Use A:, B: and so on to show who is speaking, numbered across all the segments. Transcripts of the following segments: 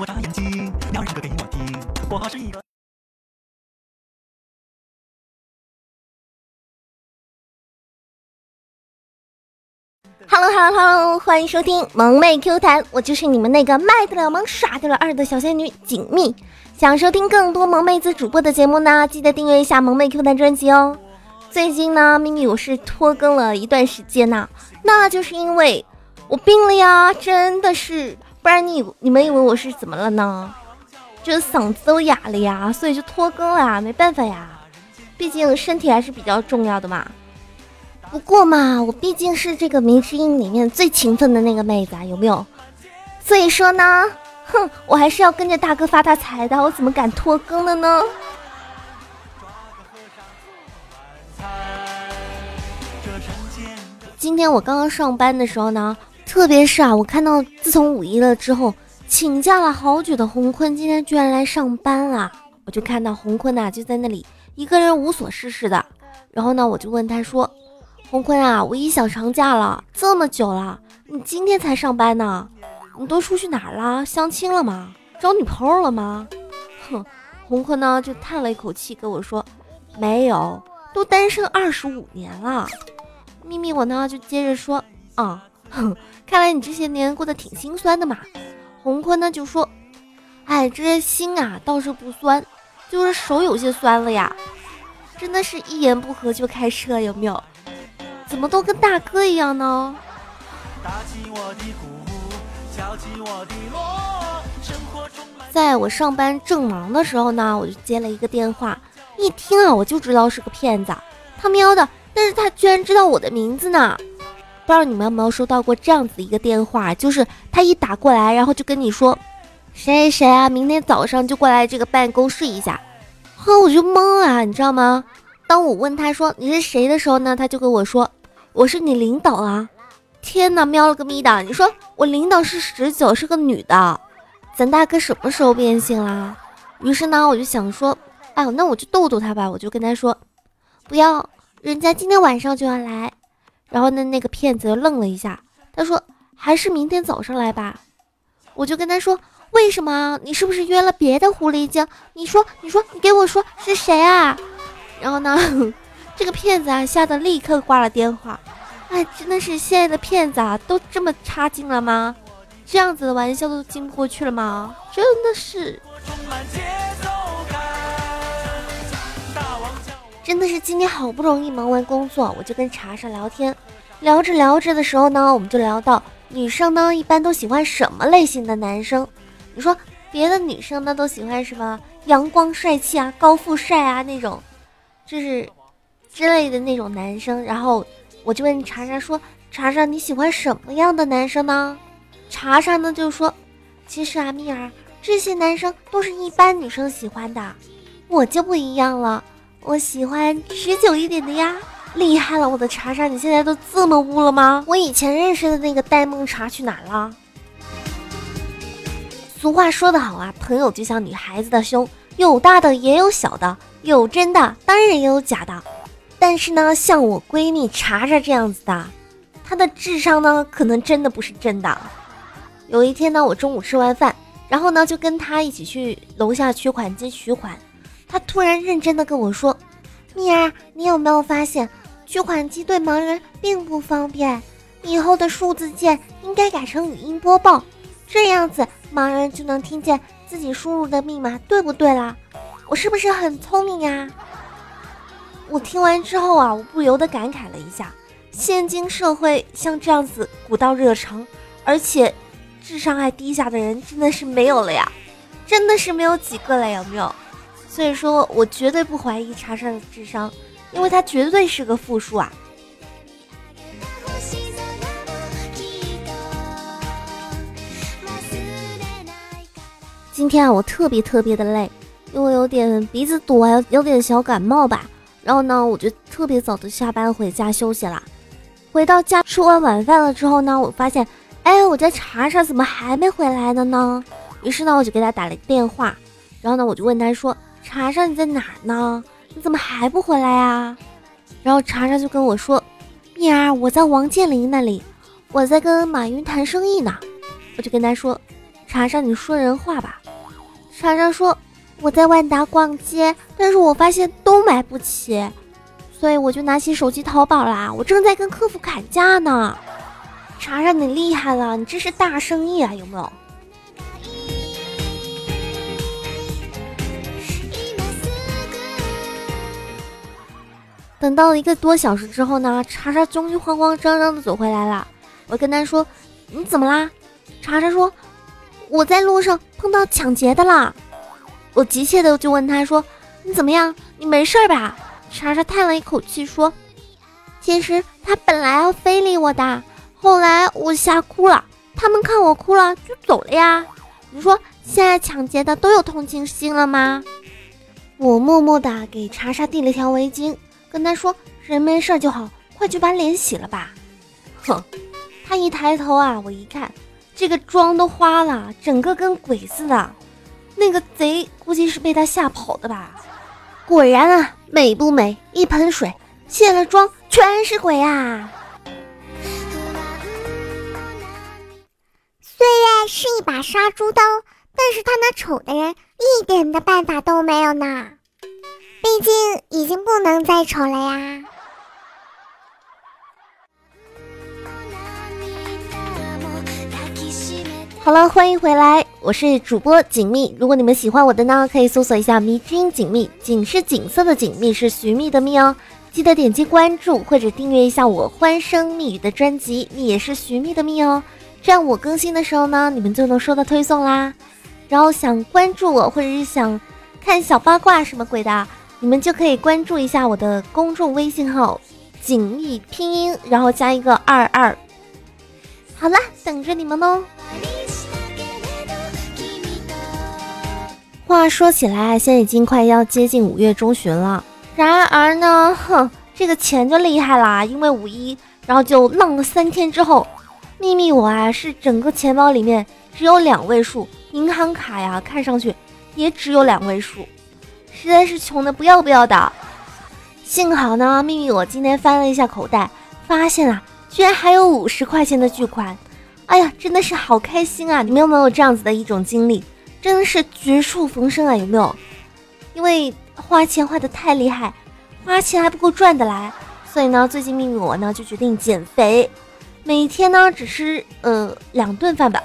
A: 我眨眼睛，鸟儿唱歌给我听，我是一个。
B: Hello Hello Hello，欢迎收听萌妹 Q 弹，我就是你们那个卖得了萌、耍得了二的小仙女锦觅。想收听更多萌妹子主播的节目呢，记得订阅一下萌妹 Q 弹专辑哦。最近呢，咪咪我是拖更了一段时间呐，那就是因为我病了呀，真的是，不然你你们以为我是怎么了呢？就是嗓子都哑了呀，所以就拖更了呀，没办法呀，毕竟身体还是比较重要的嘛。不过嘛，我毕竟是这个迷之音里面最勤奋的那个妹子啊，有没有？所以说呢，哼，我还是要跟着大哥发大财的，我怎么敢拖更了呢？今天我刚刚上班的时候呢，特别是啊，我看到自从五一了之后，请假了好久的洪坤今天居然来上班了，我就看到洪坤呐就在那里一个人无所事事的，然后呢，我就问他说。洪坤啊，五一小长假了这么久了，你今天才上班呢？你都出去哪儿了？相亲了吗？找女朋友了吗？哼，洪坤呢就叹了一口气跟我说：“没有，都单身二十五年了。”咪咪我呢就接着说：“啊，哼，看来你这些年过得挺心酸的嘛。”洪坤呢就说：“哎，这心啊倒是不酸，就是手有些酸了呀，真的是一言不合就开车，有没有？”怎么都跟大哥一样呢？在我上班正忙的时候呢，我就接了一个电话，一听啊，我就知道是个骗子。他喵的，但是他居然知道我的名字呢！不知道你们有没有收到过这样子一个电话，就是他一打过来，然后就跟你说谁谁啊，明天早上就过来这个办公室一下。呵，我就懵了，你知道吗？当我问他说你是谁的时候呢，他就跟我说。我是你领导啊！天哪，喵了个咪的！你说我领导是十九，是个女的，咱大哥什么时候变性啦？于是呢，我就想说，哎呦，那我就逗逗他吧，我就跟他说，不要，人家今天晚上就要来。然后呢，那个骗子愣了一下，他说还是明天早上来吧。我就跟他说，为什么？你是不是约了别的狐狸精？你说，你说，你给我说是谁啊？然后呢？这个骗子啊，吓得立刻挂了电话。哎，真的是现在的骗子啊，都这么差劲了吗？这样子的玩笑都经不过去了吗？真的是，真的是今天好不容易忙完工作，我就跟茶茶聊天，聊着聊着的时候呢，我们就聊到女生呢一般都喜欢什么类型的男生？你说别的女生呢都喜欢什么阳光帅气啊、高富帅啊那种，就是。之类的那种男生，然后我就问查查说：“查查你喜欢什么样的男生呢？”查查呢就说：“其实啊，蜜儿，这些男生都是一般女生喜欢的，我就不一样了，我喜欢持久一点的呀！厉害了，我的茶茶，你现在都这么污了吗？我以前认识的那个呆萌茶去哪了？”俗话说得好啊，朋友就像女孩子的胸，有大的也有小的，有真的当然也有假的。但是呢，像我闺蜜茶茶这样子的，她的智商呢，可能真的不是真的。有一天呢，我中午吃完饭，然后呢，就跟她一起去楼下取款机取款，他突然认真的跟我说：“蜜儿，你有没有发现，取款机对盲人并不方便？以后的数字键应该改成语音播报，这样子盲人就能听见自己输入的密码，对不对啦？我是不是很聪明呀？”我听完之后啊，我不由得感慨了一下，现今社会像这样子古道热肠，而且智商还低下的人真的是没有了呀，真的是没有几个了，有没有？所以说我绝对不怀疑查查的智商，因为他绝对是个负数啊。今天啊，我特别特别的累，因为有点鼻子堵，还有点小感冒吧。然后呢，我就特别早的下班回家休息了。回到家吃完晚饭了之后呢，我发现，哎，我家茶茶怎么还没回来的呢？于是呢，我就给他打了电话。然后呢，我就问他说：“茶茶你在哪儿呢？你怎么还不回来呀？”然后茶茶就跟我说：“蜜儿，我在王健林那里，我在跟马云谈生意呢。”我就跟他说：“查查，你说人话吧。查查说：“我在万达逛街，但是我发现都买不起，所以我就拿起手机淘宝啦。我正在跟客服砍价呢。”查查，你厉害了，你这是大生意啊，有没有？等到了一个多小时之后呢，查查终于慌慌张张的走回来了。我跟他说：“你怎么啦？”查查说：“我在路上碰到抢劫的啦。”我急切的就问他说：“你怎么样？你没事吧？”查查叹了一口气说：“其实他本来要非礼我的，后来我吓哭了，他们看我哭了就走了呀。你说现在抢劫的都有同情心了吗？”我默默的给查查递了条围巾。跟他说人没事就好，快去把脸洗了吧。哼，他一抬头啊，我一看，这个妆都花了，整个跟鬼似的。那个贼估计是被他吓跑的吧。果然啊，美不美？一盆水卸了妆，全是鬼啊。
C: 虽然是一把杀猪刀，但是他那丑的人一点的办法都没有呢。毕竟已经不能再丑了呀。
B: 好了，欢迎回来，我是主播锦觅。如果你们喜欢我的呢，可以搜索一下“迷君锦觅”，锦是锦色的锦，觅是寻觅的觅哦。记得点击关注或者订阅一下我欢声蜜语的专辑，蜜也是寻觅的蜜哦。这样我更新的时候呢，你们就能收到推送啦。然后想关注我或者是想看小八卦什么鬼的。你们就可以关注一下我的公众微信号“锦艺拼音”，然后加一个二二。好啦，等着你们哦。话说起来，现在已经快要接近五月中旬了。然而呢，哼，这个钱就厉害啦，因为五一，然后就浪了三天之后，秘密我啊是整个钱包里面只有两位数，银行卡呀看上去也只有两位数。实在是穷的不要不要的，幸好呢，秘密我今天翻了一下口袋，发现啊，居然还有五十块钱的巨款，哎呀，真的是好开心啊！你们有没有这样子的一种经历？真的是绝处逢生啊，有没有？因为花钱花的太厉害，花钱还不够赚的来，所以呢，最近秘密我呢就决定减肥，每天呢只吃呃两顿饭吧，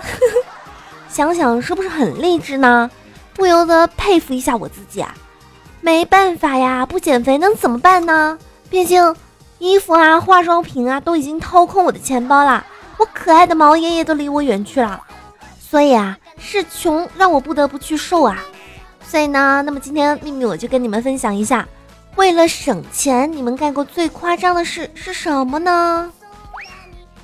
B: 想想是不是很励志呢？不由得佩服一下我自己啊！没办法呀，不减肥能怎么办呢？毕竟衣服啊、化妆品啊都已经掏空我的钱包了，我可爱的毛爷爷都离我远去了。所以啊，是穷让我不得不去瘦啊。所以呢，那么今天秘密我就跟你们分享一下，为了省钱，你们干过最夸张的事是什么呢？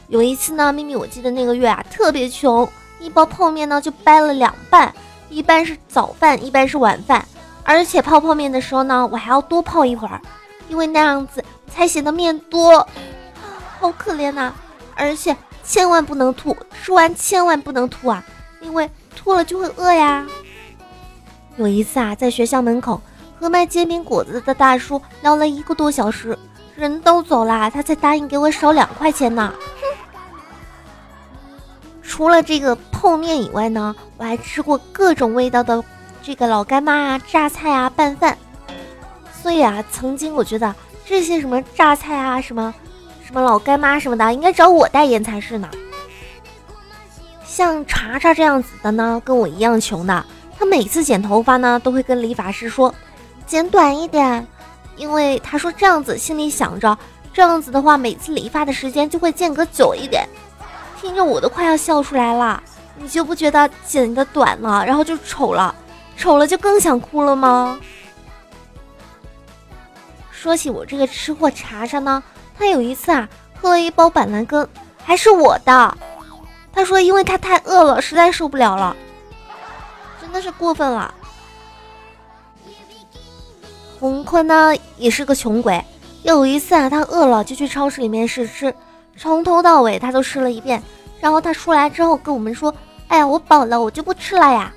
B: 有一次呢，秘密我记得那个月啊特别穷，一包泡面呢就掰了两半，一半是早饭，一半是晚饭。而且泡泡面的时候呢，我还要多泡一会儿，因为那样子才显得面多，好可怜呐！而且千万不能吐，吃完千万不能吐啊，因为吐了就会饿呀。有一次啊，在学校门口和卖煎饼果子的大叔聊了一个多小时，人都走啦，他才答应给我少两块钱呢。除了这个泡面以外呢，我还吃过各种味道的。这个老干妈啊，榨菜啊，拌饭。所以啊，曾经我觉得这些什么榨菜啊，什么什么老干妈什么的，应该找我代言才是呢。像查查这样子的呢，跟我一样穷的，他每次剪头发呢，都会跟理发师说剪短一点，因为他说这样子心里想着，这样子的话，每次理发的时间就会间隔久一点。听着我都快要笑出来了，你就不觉得剪的短了，然后就丑了？丑了就更想哭了吗？说起我这个吃货查查呢，他有一次啊喝了一包板蓝根，还是我的。他说因为他太饿了，实在受不了了，真的是过分了。洪坤呢也是个穷鬼，有一次啊他饿了就去超市里面试吃，从头到尾他都吃了一遍，然后他出来之后跟我们说：“哎呀，我饱了，我就不吃了呀。”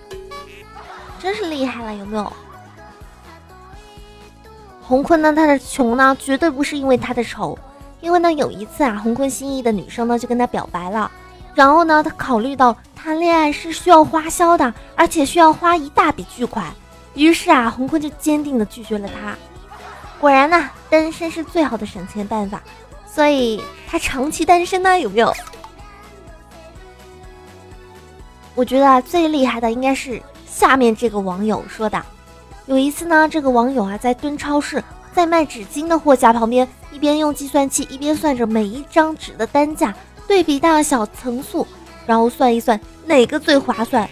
B: 真是厉害了，有没有？洪坤呢？他的穷呢，绝对不是因为他的丑，因为呢，有一次啊，洪坤心仪的女生呢就跟他表白了，然后呢，他考虑到谈恋爱是需要花销的，而且需要花一大笔巨款，于是啊，洪坤就坚定的拒绝了他。果然呢，单身是最好的省钱办法，所以他长期单身呢，有没有？我觉得最厉害的应该是下面这个网友说的。有一次呢，这个网友啊在蹲超市，在卖纸巾的货架旁边，一边用计算器一边算着每一张纸的单价。对比大小层数，然后算一算哪个最划算，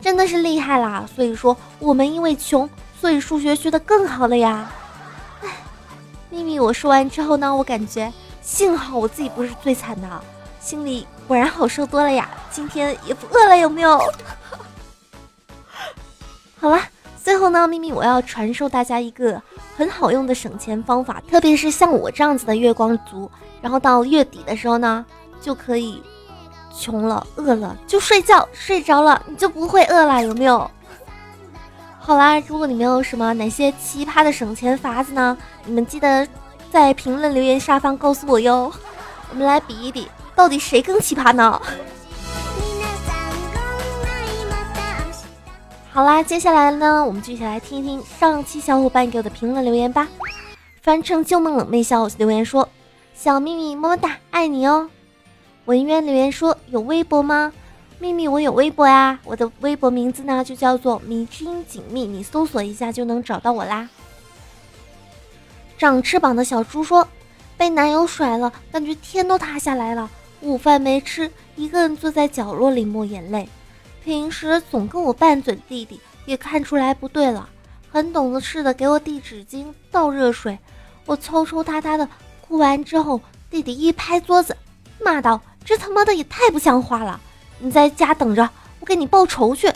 B: 真的是厉害啦！所以说我们因为穷，所以数学学得更好了呀。唉，秘密，我说完之后呢，我感觉幸好我自己不是最惨的，心里果然好受多了呀。今天也不饿了，有没有？好了，最后呢，秘密我要传授大家一个很好用的省钱方法，特别是像我这样子的月光族，然后到月底的时候呢。就可以穷了饿了就睡觉，睡着了你就不会饿了，有没有？好啦，如果你们有什么哪些奇葩的省钱法子呢？你们记得在评论留言下方告诉我哟。我们来比一比，到底谁更奇葩呢？好啦，接下来呢，我们继续来听一听上期小伙伴给我的评论留言吧。凡城旧梦冷妹笑留言说：“小秘密么么哒，爱你哦。”文渊留言说：“有微博吗？秘密，我有微博呀，我的微博名字呢就叫做迷之音锦觅，你搜索一下就能找到我啦。”长翅膀的小猪说：“被男友甩了，感觉天都塌下来了。午饭没吃，一个人坐在角落里抹眼泪。平时总跟我拌嘴弟弟也看出来不对了，很懂事的给我递纸巾、倒热水。我抽抽搭搭的哭完之后，弟弟一拍桌子，骂道。”这他妈的也太不像话了！你在家等着，我给你报仇去！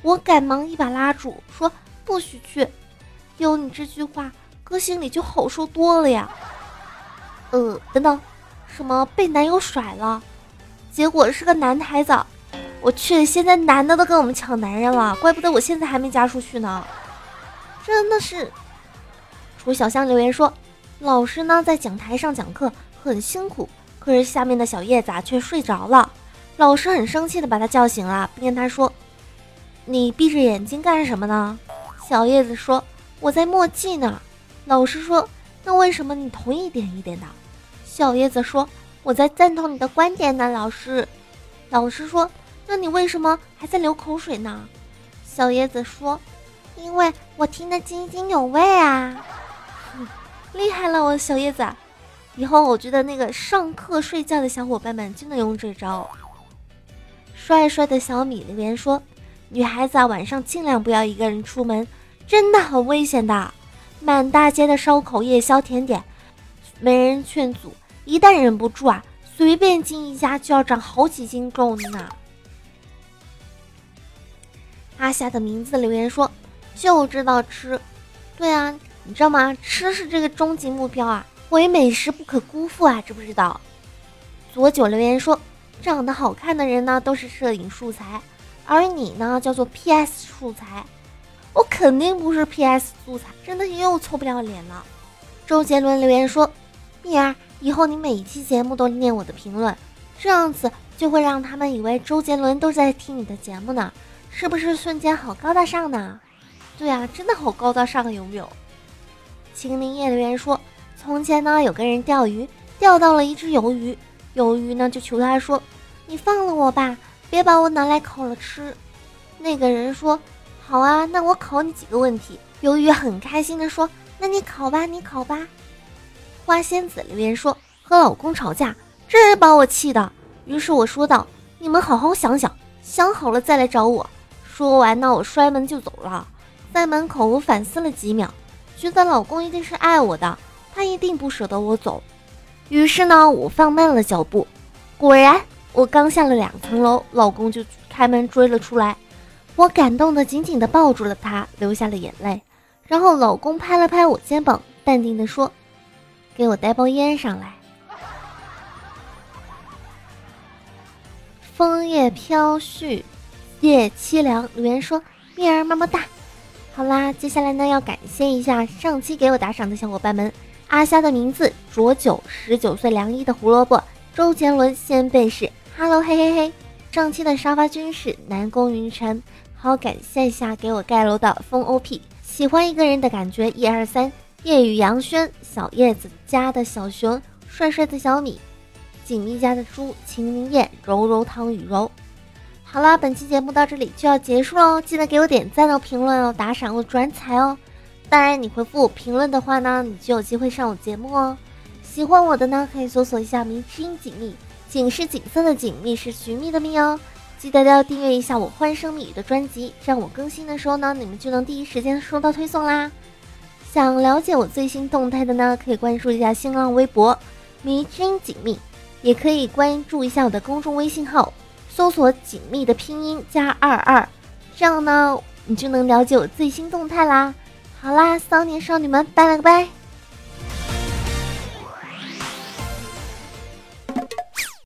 B: 我赶忙一把拉住，说不许去。有你这句话，哥心里就好受多了呀。呃，等等，什么被男友甩了？结果是个男孩子。我去，现在男的都跟我们抢男人了，怪不得我现在还没嫁出去呢。真的是。楚小香留言说，老师呢在讲台上讲课很辛苦。可是下面的小叶子啊却睡着了，老师很生气的把他叫醒了，并跟他说：“你闭着眼睛干什么呢？”小叶子说：“我在墨迹呢。”老师说：“那为什么你头一点一点的？”小叶子说：“我在赞同你的观点呢。”老师，老师说：“那你为什么还在流口水呢？”小叶子说：“因为我听得津津有味啊。”厉害了，我小叶子。以后我觉得那个上课睡觉的小伙伴们就能用这招。帅帅的小米留言说：“女孩子啊，晚上尽量不要一个人出门，真的很危险的。满大街的烧烤、夜宵、甜点，没人劝阻，一旦忍不住啊，随便进一家就要长好几斤重呢。”阿夏的名字留言说：“就知道吃，对啊，你知道吗？吃是这个终极目标啊。”唯美食不可辜负啊，知不知道？左九留言说，长得好看的人呢都是摄影素材，而你呢叫做 PS 素材。我肯定不是 PS 素材，真的又臭不要脸了。周杰伦留言说，蜜儿，以后你每一期节目都念我的评论，这样子就会让他们以为周杰伦都在听你的节目呢，是不是瞬间好高大上呢？对啊，真的好高大上，有没有？秦林叶留言说。从前呢，有个人钓鱼，钓到了一只鱿鱼，鱿鱼呢就求他说：“你放了我吧，别把我拿来烤了吃。”那个人说：“好啊，那我考你几个问题。”鱿鱼很开心的说：“那你考吧，你考吧。”花仙子留言说：“和老公吵架，真是把我气的。”于是我说道：“你们好好想想，想好了再来找我。”说完呢，我摔门就走了。在门口，我反思了几秒，觉得老公一定是爱我的。他一定不舍得我走，于是呢，我放慢了脚步。果然，我刚下了两层楼，老公就开门追了出来。我感动的紧紧的抱住了他，流下了眼泪。然后，老公拍了拍我肩膀，淡定的说：“给我带包烟上来。”枫叶飘絮，夜凄凉。留言说：“蜜儿么么哒。”好啦，接下来呢，要感谢一下上期给我打赏的小伙伴们。阿虾的名字浊酒，十九岁凉衣的胡萝卜，周杰伦先辈是 Hello，嘿嘿嘿，上期的沙发君是南宫云晨，好感谢一下给我盖楼的风 OP，喜欢一个人的感觉，一二三，夜雨杨轩，小叶子家的小熊，帅帅的小米，锦觅家的猪，秦明燕，柔柔汤雨柔。好啦，本期节目到这里就要结束喽，记得给我点赞哦、评论哦、打赏哦、转采哦。当然，你回复评论的话呢，你就有机会上我节目哦。喜欢我的呢，可以搜索一下“迷之音锦觅”，锦是锦色的锦，觅是寻觅的觅哦。记得要订阅一下我欢声蜜语的专辑，这样我更新的时候呢，你们就能第一时间收到推送啦。想了解我最新动态的呢，可以关注一下新浪微博“迷之音锦觅”，也可以关注一下我的公众微信号。搜索“紧密”的拼音加二二，这样呢，你就能了解我最新动态啦。好啦，骚年少女们，拜了个拜。